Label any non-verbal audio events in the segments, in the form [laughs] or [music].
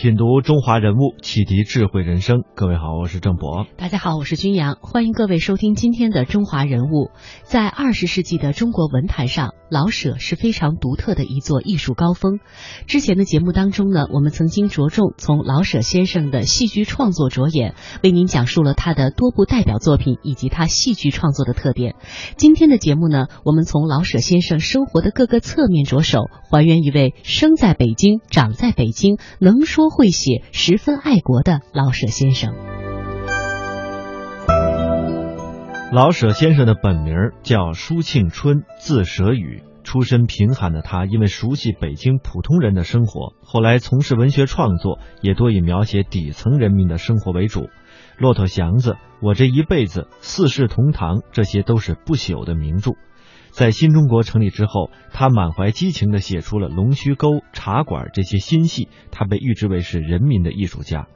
品读中华人物，启迪智慧人生。各位好，我是郑博。大家好，我是军阳。欢迎各位收听今天的中华人物。在二十世纪的中国文坛上，老舍是非常独特的一座艺术高峰。之前的节目当中呢，我们曾经着重从老舍先生的戏剧创作着眼，为您讲述了他的多部代表作品以及他戏剧创作的特点。今天的节目呢，我们从老舍先生生活的各个侧面着手，还原一位生在北京、长在北京、能说。会写、十分爱国的老舍先生。老舍先生的本名叫舒庆春，字舍宇。出身贫寒的他，因为熟悉北京普通人的生活，后来从事文学创作，也多以描写底层人民的生活为主。《骆驼祥子》《我这一辈子》《四世同堂》，这些都是不朽的名著。在新中国成立之后，他满怀激情地写出了《龙须沟》《茶馆》这些新戏，他被誉之为是人民的艺术家。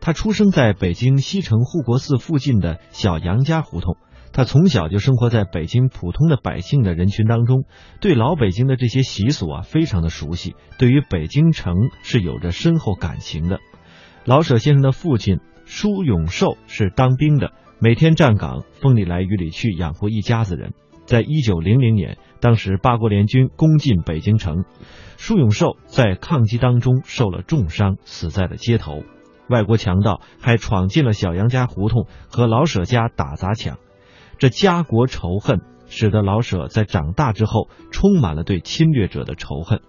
他出生在北京西城护国寺附近的小杨家胡同，他从小就生活在北京普通的百姓的人群当中，对老北京的这些习俗啊非常的熟悉，对于北京城是有着深厚感情的。老舍先生的父亲舒永寿是当兵的，每天站岗，风里来雨里去，养活一家子人。在一九零零年，当时八国联军攻进北京城，舒永寿在抗击当中受了重伤，死在了街头。外国强盗还闯进了小杨家胡同，和老舍家打砸抢。这家国仇恨使得老舍在长大之后充满了对侵略者的仇恨。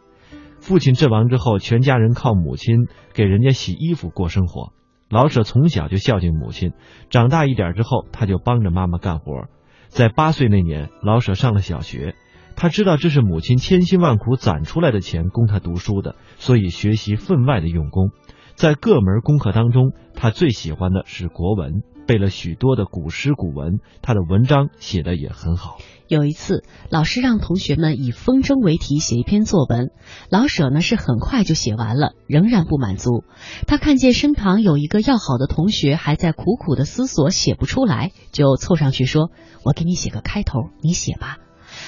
父亲阵亡之后，全家人靠母亲给人家洗衣服过生活。老舍从小就孝敬母亲，长大一点之后，他就帮着妈妈干活。在八岁那年，老舍上了小学，他知道这是母亲千辛万苦攒出来的钱供他读书的，所以学习分外的用功。在各门功课当中，他最喜欢的是国文，背了许多的古诗古文，他的文章写的也很好。有一次，老师让同学们以风筝为题写一篇作文，老舍呢是很快就写完了，仍然不满足。他看见身旁有一个要好的同学还在苦苦的思索，写不出来，就凑上去说。我给你写个开头，你写吧。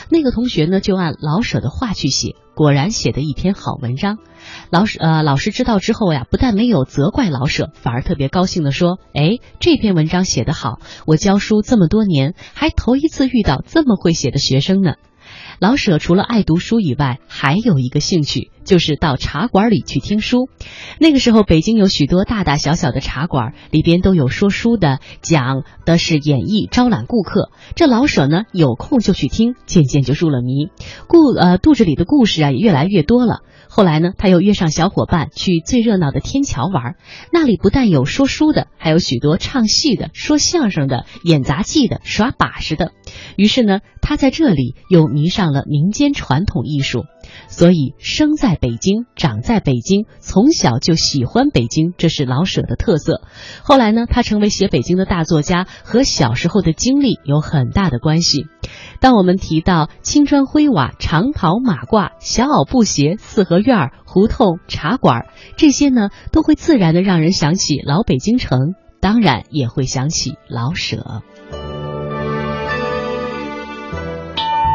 那个同学呢，就按老舍的话去写，果然写的一篇好文章。老舍呃，老师知道之后呀，不但没有责怪老舍，反而特别高兴的说：“哎，这篇文章写得好，我教书这么多年，还头一次遇到这么会写的学生呢。”老舍除了爱读书以外，还有一个兴趣，就是到茶馆里去听书。那个时候，北京有许多大大小小的茶馆，里边都有说书的，讲的是演绎，招揽顾客。这老舍呢，有空就去听，渐渐就入了迷，故呃肚子里的故事啊，也越来越多了。后来呢，他又约上小伙伴去最热闹的天桥玩，那里不但有说书的，还有许多唱戏的、说相声的、演杂技的、耍把式的。于是呢，他在这里又迷上了民间传统艺术。所以，生在北京，长在北京，从小就喜欢北京，这是老舍的特色。后来呢，他成为写北京的大作家，和小时候的经历有很大的关系。当我们提到青砖灰瓦、长袍马褂、小袄布鞋、四合院、胡同、茶馆这些呢，都会自然的让人想起老北京城，当然也会想起老舍。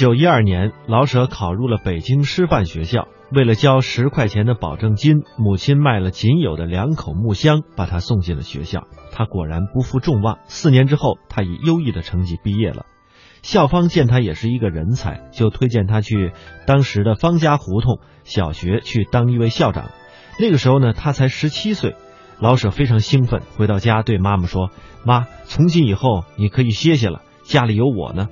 九一二年，老舍考入了北京师范学校。为了交十块钱的保证金，母亲卖了仅有的两口木箱，把他送进了学校。他果然不负众望，四年之后，他以优异的成绩毕业了。校方见他也是一个人才，就推荐他去当时的方家胡同小学去当一位校长。那个时候呢，他才十七岁。老舍非常兴奋，回到家对妈妈说：“妈，从今以后你可以歇歇了，家里有我呢。”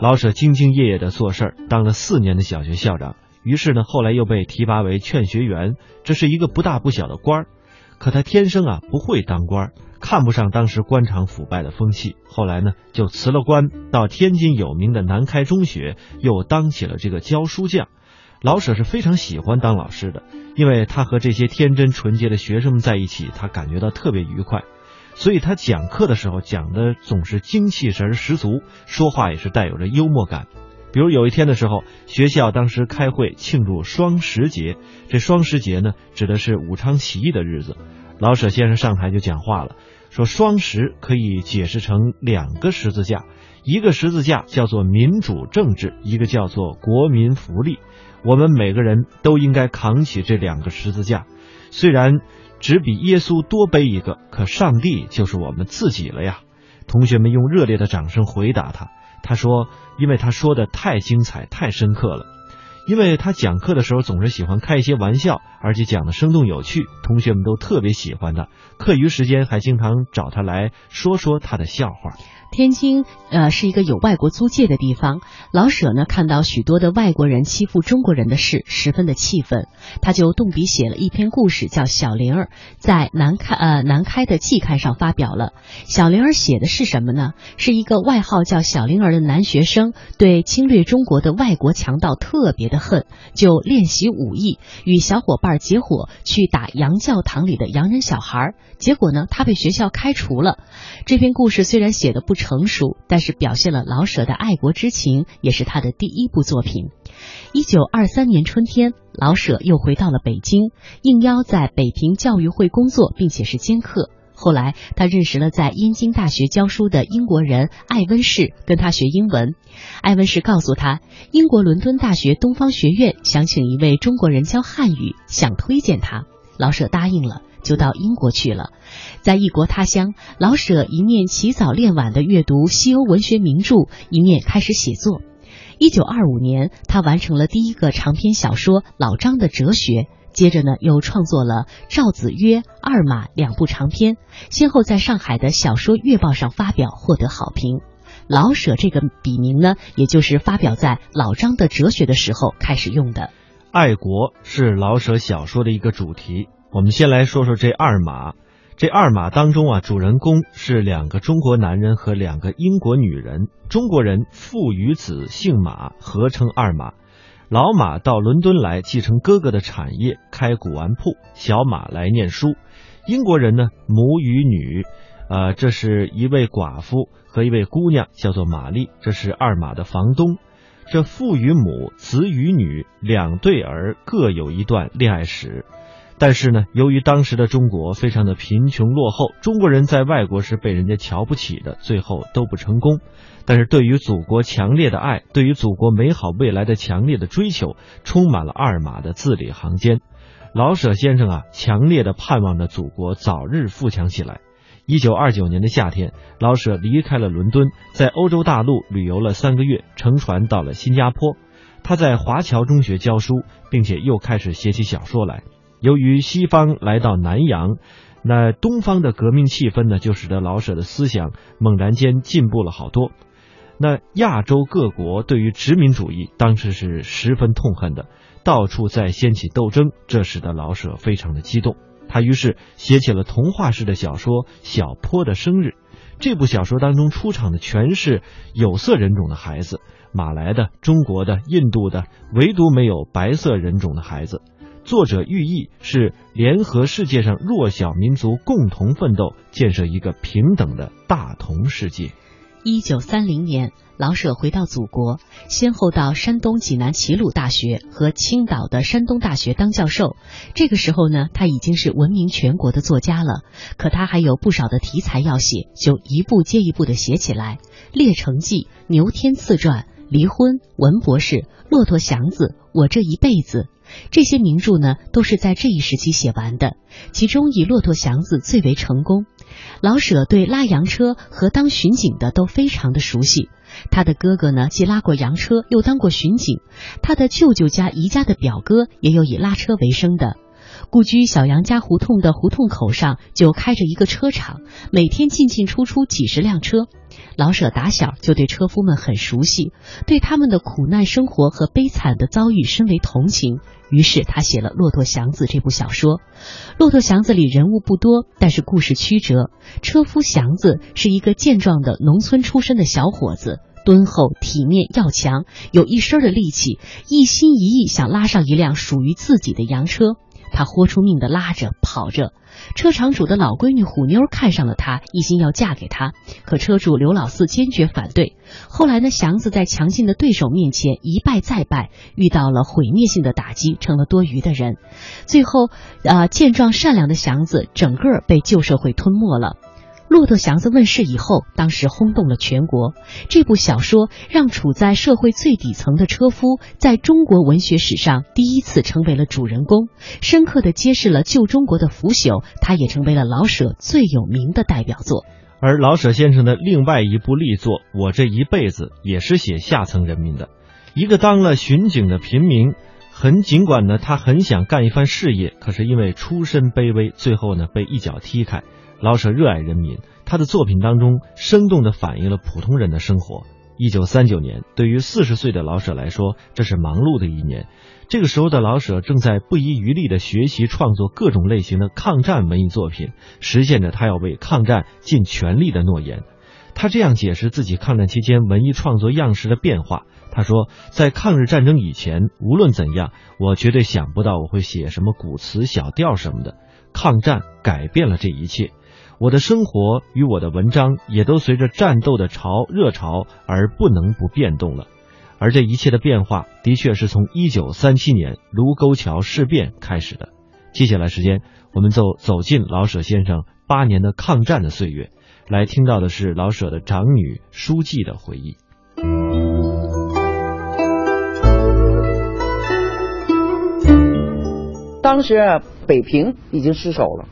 老舍兢兢业业的做事儿，当了四年的小学校长。于是呢，后来又被提拔为劝学员，这是一个不大不小的官儿。可他天生啊不会当官，看不上当时官场腐败的风气。后来呢，就辞了官，到天津有名的南开中学又当起了这个教书匠。老舍是非常喜欢当老师的，因为他和这些天真纯洁的学生们在一起，他感觉到特别愉快。所以他讲课的时候讲的总是精气神十足，说话也是带有着幽默感。比如有一天的时候，学校当时开会庆祝双十节，这双十节呢，指的是武昌起义的日子。老舍先生上台就讲话了，说双十可以解释成两个十字架，一个十字架叫做民主政治，一个叫做国民福利。我们每个人都应该扛起这两个十字架，虽然只比耶稣多背一个，可上帝就是我们自己了呀！同学们用热烈的掌声回答他。他说：“因为他说的太精彩、太深刻了，因为他讲课的时候总是喜欢开一些玩笑，而且讲的生动有趣，同学们都特别喜欢他。课余时间还经常找他来说说他的笑话。”天津呃是一个有外国租界的地方，老舍呢看到许多的外国人欺负中国人的事，十分的气愤，他就动笔写了一篇故事，叫《小玲儿》，在南开呃南开的季刊上发表了。小玲儿写的是什么呢？是一个外号叫小玲儿的男学生，对侵略中国的外国强盗特别的恨，就练习武艺，与小伙伴结伙去打洋教堂里的洋人小孩，结果呢他被学校开除了。这篇故事虽然写的不。成熟，但是表现了老舍的爱国之情，也是他的第一部作品。一九二三年春天，老舍又回到了北京，应邀在北平教育会工作，并且是兼课。后来，他认识了在燕京大学教书的英国人艾温士，跟他学英文。艾温士告诉他，英国伦敦大学东方学院想请一位中国人教汉语，想推荐他。老舍答应了。就到英国去了，在异国他乡，老舍一面起早练晚的阅读西欧文学名著，一面开始写作。一九二五年，他完成了第一个长篇小说《老张的哲学》，接着呢，又创作了《赵子曰》《二马》两部长篇，先后在上海的小说月报上发表，获得好评。老舍这个笔名呢，也就是发表在《老张的哲学》的时候开始用的。爱国是老舍小说的一个主题。我们先来说说这二马，这二马当中啊，主人公是两个中国男人和两个英国女人。中国人父与子姓马，合称二马。老马到伦敦来继承哥哥的产业，开古玩铺；小马来念书。英国人呢，母与女，呃，这是一位寡妇和一位姑娘，叫做玛丽，这是二马的房东。这父与母，子与女，两对儿各有一段恋爱史。但是呢，由于当时的中国非常的贫穷落后，中国人在外国是被人家瞧不起的，最后都不成功。但是对于祖国强烈的爱，对于祖国美好未来的强烈的追求，充满了二马的字里行间。老舍先生啊，强烈的盼望着祖国早日富强起来。一九二九年的夏天，老舍离开了伦敦，在欧洲大陆旅游了三个月，乘船到了新加坡。他在华侨中学教书，并且又开始写起小说来。由于西方来到南洋，那东方的革命气氛呢，就使得老舍的思想猛然间进步了好多。那亚洲各国对于殖民主义当时是十分痛恨的，到处在掀起斗争，这使得老舍非常的激动。他于是写起了童话式的小说《小坡的生日》。这部小说当中出场的全是有色人种的孩子，马来的、中国的、印度的，唯独没有白色人种的孩子。作者寓意是联合世界上弱小民族共同奋斗，建设一个平等的大同世界。一九三零年，老舍回到祖国，先后到山东济南齐鲁大学和青岛的山东大学当教授。这个时候呢，他已经是闻名全国的作家了。可他还有不少的题材要写，就一部接一部的写起来，《列城记》《牛天赐传》《离婚》《文博士》《骆驼祥子》《我这一辈子》。这些名著呢，都是在这一时期写完的，其中以《骆驼祥子》最为成功。老舍对拉洋车和当巡警的都非常的熟悉，他的哥哥呢，既拉过洋车，又当过巡警。他的舅舅家、姨家的表哥也有以拉车为生的。故居小杨家胡同的胡同口上就开着一个车厂，每天进进出出几十辆车。老舍打小就对车夫们很熟悉，对他们的苦难生活和悲惨的遭遇深为同情。于是他写了《骆驼祥子》这部小说。《骆驼祥子》里人物不多，但是故事曲折。车夫祥子是一个健壮的农村出身的小伙子，敦厚、体面、要强，有一身的力气，一心一意想拉上一辆属于自己的洋车。他豁出命的拉着跑着，车厂主的老闺女虎妞看上了他，一心要嫁给他。可车主刘老四坚决反对。后来呢，祥子在强劲的对手面前一败再败，遇到了毁灭性的打击，成了多余的人。最后，呃，健壮善良的祥子整个被旧社会吞没了。《骆驼祥子》问世以后，当时轰动了全国。这部小说让处在社会最底层的车夫，在中国文学史上第一次成为了主人公，深刻的揭示了旧中国的腐朽。他也成为了老舍最有名的代表作。而老舍先生的另外一部力作《我这一辈子》，也是写下层人民的。一个当了巡警的平民，很尽管呢，他很想干一番事业，可是因为出身卑微，最后呢被一脚踢开。老舍热爱人民，他的作品当中生动地反映了普通人的生活。一九三九年，对于四十岁的老舍来说，这是忙碌的一年。这个时候的老舍正在不遗余力地学习创作各种类型的抗战文艺作品，实现着他要为抗战尽全力的诺言。他这样解释自己抗战期间文艺创作样式的变化：他说，在抗日战争以前，无论怎样，我绝对想不到我会写什么古词、小调什么的。抗战改变了这一切。我的生活与我的文章也都随着战斗的潮热潮而不能不变动了，而这一切的变化的确是从一九三七年卢沟桥事变开始的。接下来时间，我们就走进老舍先生八年的抗战的岁月，来听到的是老舍的长女书记的回忆。当时，北平已经失守了，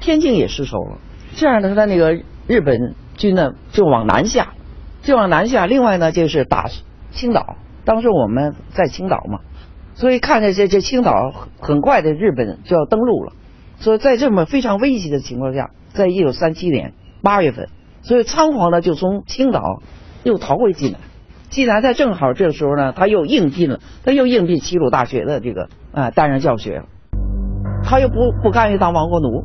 天津也失守了。这样的，他那个日本军呢就往南下，就往南下。另外呢，就是打青岛。当时我们在青岛嘛，所以看着这这青岛很快的日本就要登陆了。所以在这么非常危急的情况下，在一九三七年八月份，所以仓皇的就从青岛又逃回济南。济南在正好这个时候呢，他又应聘了，他又应聘齐鲁大学的这个啊担任教学。他又不不甘于当亡国奴，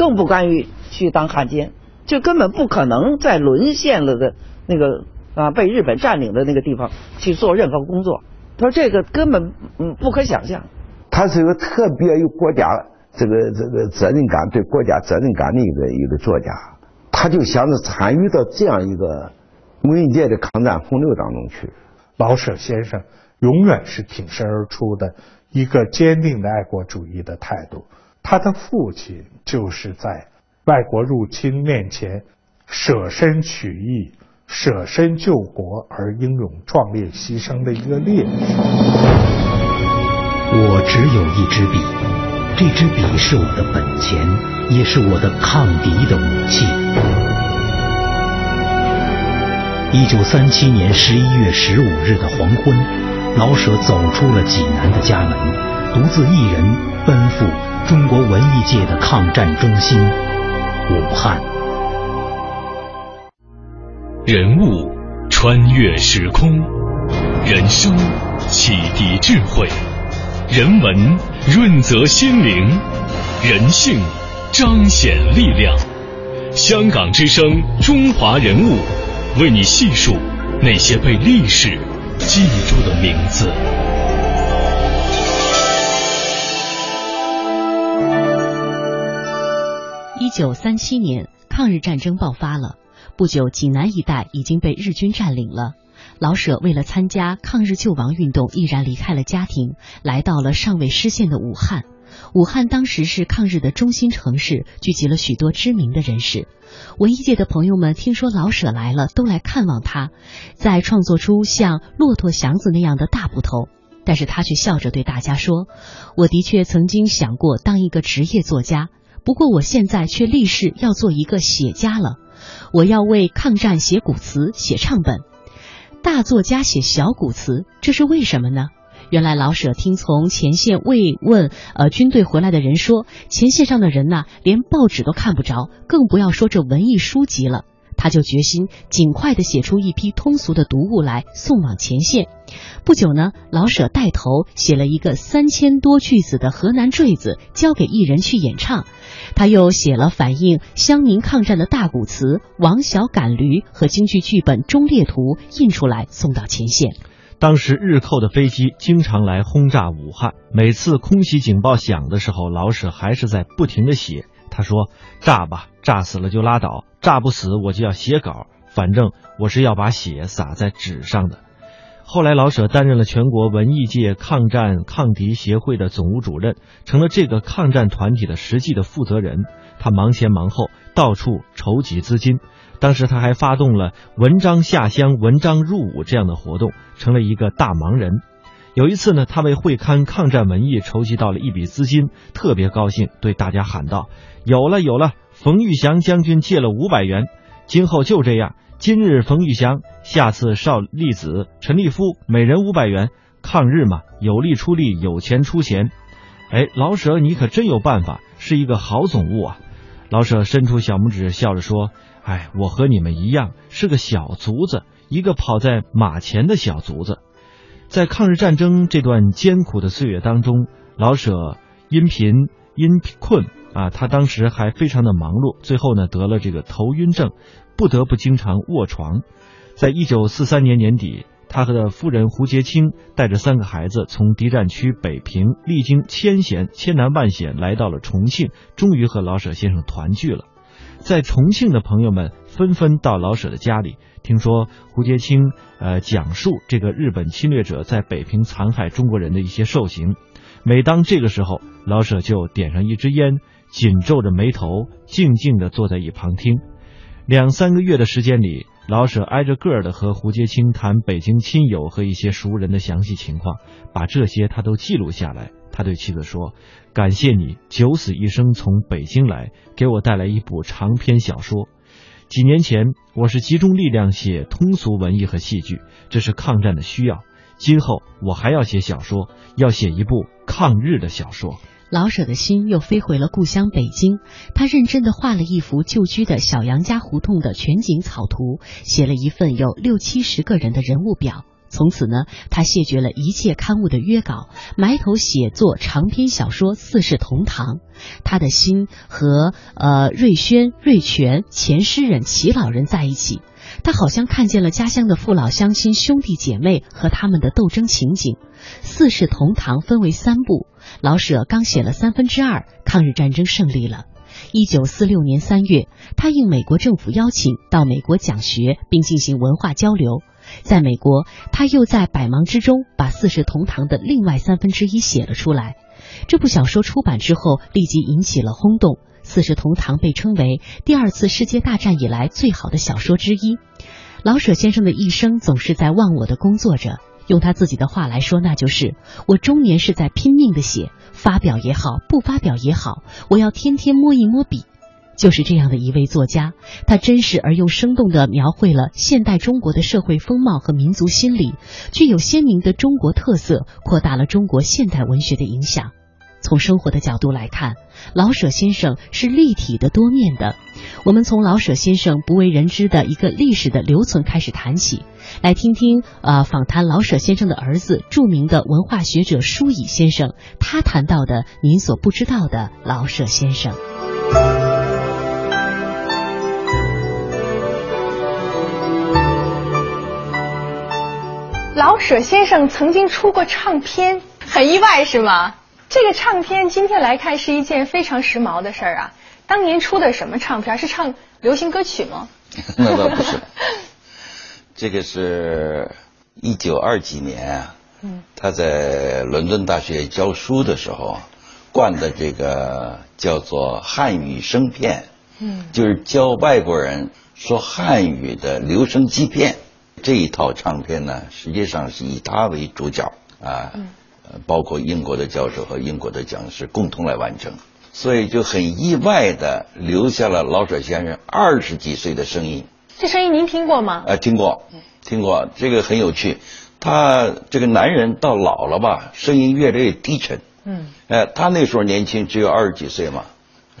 更不甘于。去当汉奸，就根本不可能在沦陷了的那个啊被日本占领的那个地方去做任何工作。他说这个根本嗯不可想象。他是一个特别有国家这个这个责任感、对国家责任感的一个一个作家。他就想着参与到这样一个文艺界的抗战洪流当中去。老舍先生永远是挺身而出的一个坚定的爱国主义的态度。他的父亲就是在。外国入侵面前，舍身取义、舍身救国而英勇壮烈牺牲的一个烈士。我只有一支笔，这支笔是我的本钱，也是我的抗敌的武器。一九三七年十一月十五日的黄昏，老舍走出了济南的家门，独自一人奔赴中国文艺界的抗战中心。武汉，人物穿越时空，人生启迪智慧，人文润泽心灵，人性彰显力量。香港之声，中华人物，为你细数那些被历史记住的名字。一九三七年，抗日战争爆发了。不久，济南一带已经被日军占领了。老舍为了参加抗日救亡运动，毅然离开了家庭，来到了尚未失陷的武汉。武汉当时是抗日的中心城市，聚集了许多知名的人士。文艺界的朋友们听说老舍来了，都来看望他，在创作出像《骆驼祥子》那样的大部头。但是他却笑着对大家说：“我的确曾经想过当一个职业作家。”不过我现在却立誓要做一个写家了，我要为抗战写古词、写唱本。大作家写小古词，这是为什么呢？原来老舍听从前线慰问呃军队回来的人说，前线上的人呐，连报纸都看不着，更不要说这文艺书籍了。他就决心尽快的写出一批通俗的读物来送往前线。不久呢，老舍带头写了一个三千多句子的河南坠子，交给艺人去演唱。他又写了反映乡民抗战的大鼓词《王小赶驴》和京剧剧本《忠烈图》，印出来送到前线。当时日寇的飞机经常来轰炸武汉，每次空袭警报响的时候，老舍还是在不停的写。他说：“炸吧，炸死了就拉倒；炸不死，我就要写稿。反正我是要把血洒在纸上的。”后来，老舍担任了全国文艺界抗战抗敌协会的总务主任，成了这个抗战团体的实际的负责人。他忙前忙后，到处筹集资金。当时他还发动了“文章下乡，文章入伍”这样的活动，成了一个大忙人。有一次呢，他为会刊抗战文艺筹集到了一笔资金，特别高兴，对大家喊道：“有了，有了！冯玉祥将军借了五百元，今后就这样。今日冯玉祥，下次邵力子、陈立夫，每人五百元。抗日嘛，有力出力，有钱出钱。哎，老舍，你可真有办法，是一个好总务啊！”老舍伸出小拇指，笑着说：“哎，我和你们一样，是个小卒子，一个跑在马前的小卒子。”在抗日战争这段艰苦的岁月当中，老舍因贫因困啊，他当时还非常的忙碌，最后呢得了这个头晕症，不得不经常卧床。在一九四三年年底，他和的夫人胡洁清带着三个孩子从敌占区北平，历经千险千难万险来到了重庆，终于和老舍先生团聚了。在重庆的朋友们纷纷到老舍的家里。听说胡洁清呃讲述这个日本侵略者在北平残害中国人的一些受刑，每当这个时候，老舍就点上一支烟，紧皱着眉头，静静地坐在一旁听。两三个月的时间里，老舍挨着个的和胡洁清谈北京亲友和一些熟人的详细情况，把这些他都记录下来。他对妻子说：“感谢你九死一生从北京来，给我带来一部长篇小说。”几年前，我是集中力量写通俗文艺和戏剧，这是抗战的需要。今后我还要写小说，要写一部抗日的小说。老舍的心又飞回了故乡北京，他认真的画了一幅旧居的小杨家胡同的全景草图，写了一份有六七十个人的人物表。从此呢，他谢绝了一切刊物的约稿，埋头写作长篇小说《四世同堂》。他的心和呃瑞宣、瑞全、前诗人、齐老人在一起，他好像看见了家乡的父老乡亲、兄弟姐妹和他们的斗争情景。《四世同堂》分为三部，老舍刚写了三分之二，抗日战争胜利了。一九四六年三月，他应美国政府邀请到美国讲学，并进行文化交流。在美国，他又在百忙之中把《四世同堂》的另外三分之一写了出来。这部小说出版之后，立即引起了轰动，《四世同堂》被称为第二次世界大战以来最好的小说之一。老舍先生的一生总是在忘我的工作着，用他自己的话来说，那就是我终年是在拼命的写，发表也好，不发表也好，我要天天摸一摸笔。就是这样的一位作家，他真实而又生动地描绘了现代中国的社会风貌和民族心理，具有鲜明的中国特色，扩大了中国现代文学的影响。从生活的角度来看，老舍先生是立体的、多面的。我们从老舍先生不为人知的一个历史的留存开始谈起，来听听呃访谈老舍先生的儿子、著名的文化学者舒乙先生，他谈到的您所不知道的老舍先生。老舍先生曾经出过唱片，很意外是吗？这个唱片今天来看是一件非常时髦的事儿啊。当年出的什么唱片？是唱流行歌曲吗？[laughs] 那倒不是，[laughs] 这个是一九二几年啊。嗯。他在伦敦大学教书的时候，灌的这个叫做汉语声片。嗯。就是教外国人说汉语的留声机片。这一套唱片呢，实际上是以他为主角啊，包括英国的教授和英国的讲师共同来完成，所以就很意外的留下了老舍先生二十几岁的声音。这声音您听过吗？呃，听过，听过，这个很有趣。他这个男人到老了吧，声音越来越低沉。嗯。哎，他那时候年轻，只有二十几岁嘛，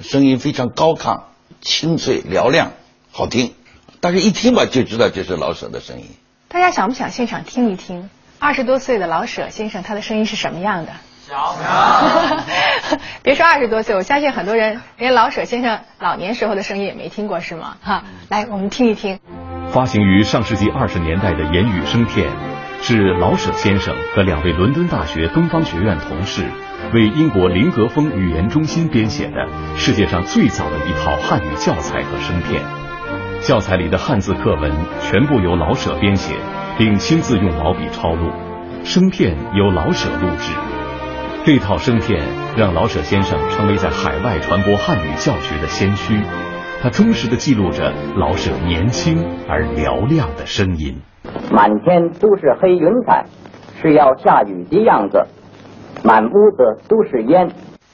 声音非常高亢、清脆、嘹亮，好听。但是一听吧，就知道这是老舍的声音。大家想不想现场听一听二十多岁的老舍先生他的声音是什么样的？想。[laughs] 别说二十多岁，我相信很多人连老舍先生老年时候的声音也没听过，是吗？哈，来，我们听一听。发行于上世纪二十年代的言语声片，是老舍先生和两位伦敦大学东方学院同事为英国林格峰语言中心编写的世界上最早的一套汉语教材和声片。教材里的汉字课文全部由老舍编写，并亲自用毛笔抄录，声片由老舍录制。这套声片让老舍先生成为在海外传播汉语教学的先驱。他忠实的记录着老舍年轻而嘹亮的声音。满天都是黑云彩，是要下雨的样子。满屋子都是烟，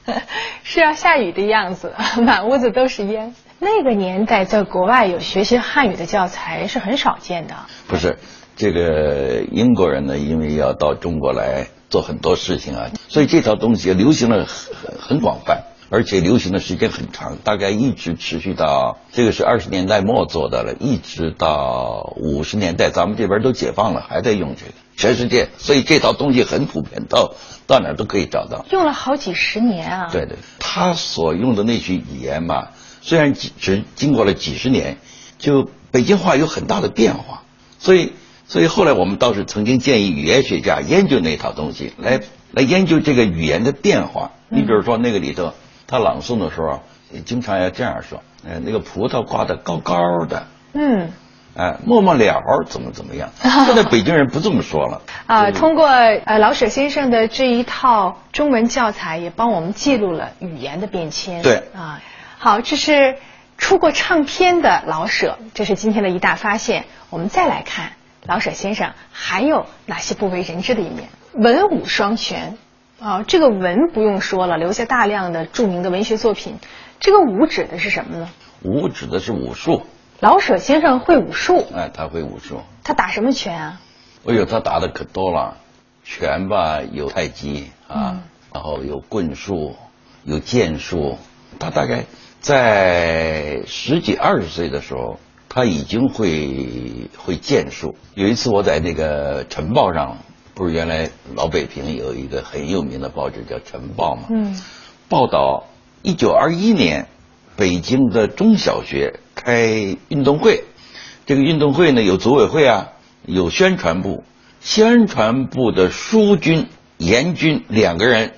[laughs] 是要下雨的样子。满屋子都是烟。那个年代在国外有学习汉语的教材是很少见的。不是，这个英国人呢，因为要到中国来做很多事情啊，所以这套东西流行了很很广泛。而且流行的时间很长，大概一直持续到这个是二十年代末做的了，一直到五十年代，咱们这边都解放了，还在用这个，全世界，所以这套东西很普遍，到到哪都可以找到。用了好几十年啊！对对，他所用的那句语言嘛，虽然只经过了几十年，就北京话有很大的变化，所以所以后来我们倒是曾经建议语言学家研究那套东西，来来研究这个语言的变化。你比如说那个里头。他朗诵的时候，经常要这样说：“呃，那个葡萄挂的高高的，嗯，哎，末末了怎么怎么样？” [laughs] 现在北京人不这么说了。啊，通过呃老舍先生的这一套中文教材，也帮我们记录了语言的变迁。对啊，好，这是出过唱片的老舍，这是今天的一大发现。我们再来看老舍先生还有哪些不为人知的一面？文武双全。啊，这个文不用说了，留下大量的著名的文学作品。这个武指的是什么呢？武指的是武术。老舍先生会武术。哎，他会武术。他打什么拳啊？哎呦，他打的可多了，拳吧有太极啊，然后有棍术，有剑术。他大概在十几二十岁的时候，他已经会会剑术。有一次我在那个《晨报》上。不是原来老北平有一个很有名的报纸叫《晨报》吗？嗯，报道一九二一年北京的中小学开运动会，这个运动会呢有组委会啊，有宣传部，宣传部的书军、严军两个人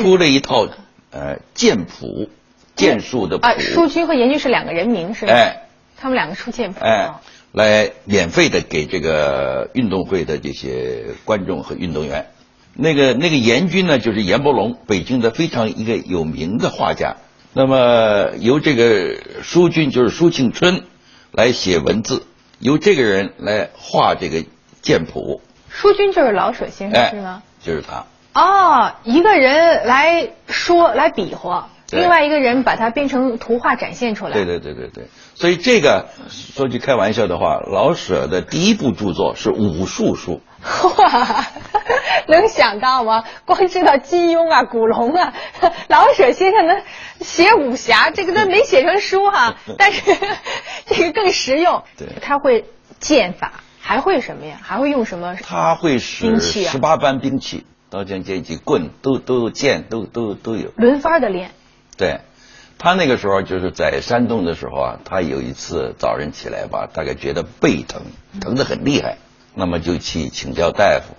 出了一套呃剑谱，剑术的谱。啊，舒军和严军是两个人名是吧？哎，他们两个出剑谱。哎。来免费的给这个运动会的这些观众和运动员，那个那个严君呢，就是严伯龙，北京的非常一个有名的画家。那么由这个舒君，就是舒庆春，来写文字，由这个人来画这个剑谱。舒君就是老舍先生是吗？就是他。哦，一个人来说来比划。另外一个人把它变成图画展现出来。对对对对对，所以这个说句开玩笑的话，老舍的第一部著作是武术书。哇，[laughs] 能想到吗？光知道金庸啊、古龙啊，[laughs] 老舍先生能写武侠，这个他没写成书哈，[laughs] 但是这个更实用。对，他会剑法，还会什么呀？还会用什么？他会使十八般兵器，刀剑剑戟棍都都剑都都都有，轮番的练。对，他那个时候就是在山东的时候啊，他有一次早晨起来吧，大概觉得背疼，疼得很厉害，那么就去请教大夫，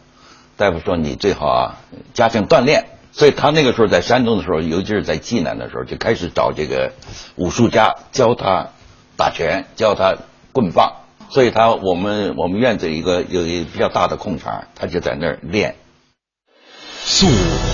大夫说你最好啊加强锻炼，所以他那个时候在山东的时候，尤其是在济南的时候，就开始找这个武术家教他打拳，教他棍棒，所以他我们我们院子一个有一比较大的空场，他就在那儿练。溯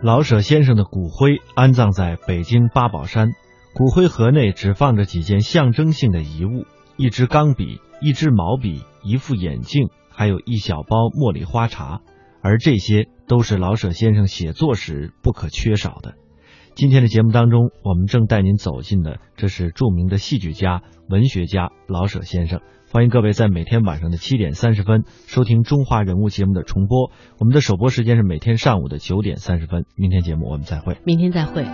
老舍先生的骨灰安葬在北京八宝山，骨灰盒内只放着几件象征性的遗物：一支钢笔、一支毛笔、一副眼镜，还有一小包茉莉花茶。而这些都是老舍先生写作时不可缺少的。今天的节目当中，我们正带您走进的，这是著名的戏剧家、文学家老舍先生。欢迎各位在每天晚上的七点三十分收听《中华人物》节目的重播。我们的首播时间是每天上午的九点三十分。明天节目我们再会。明天再会。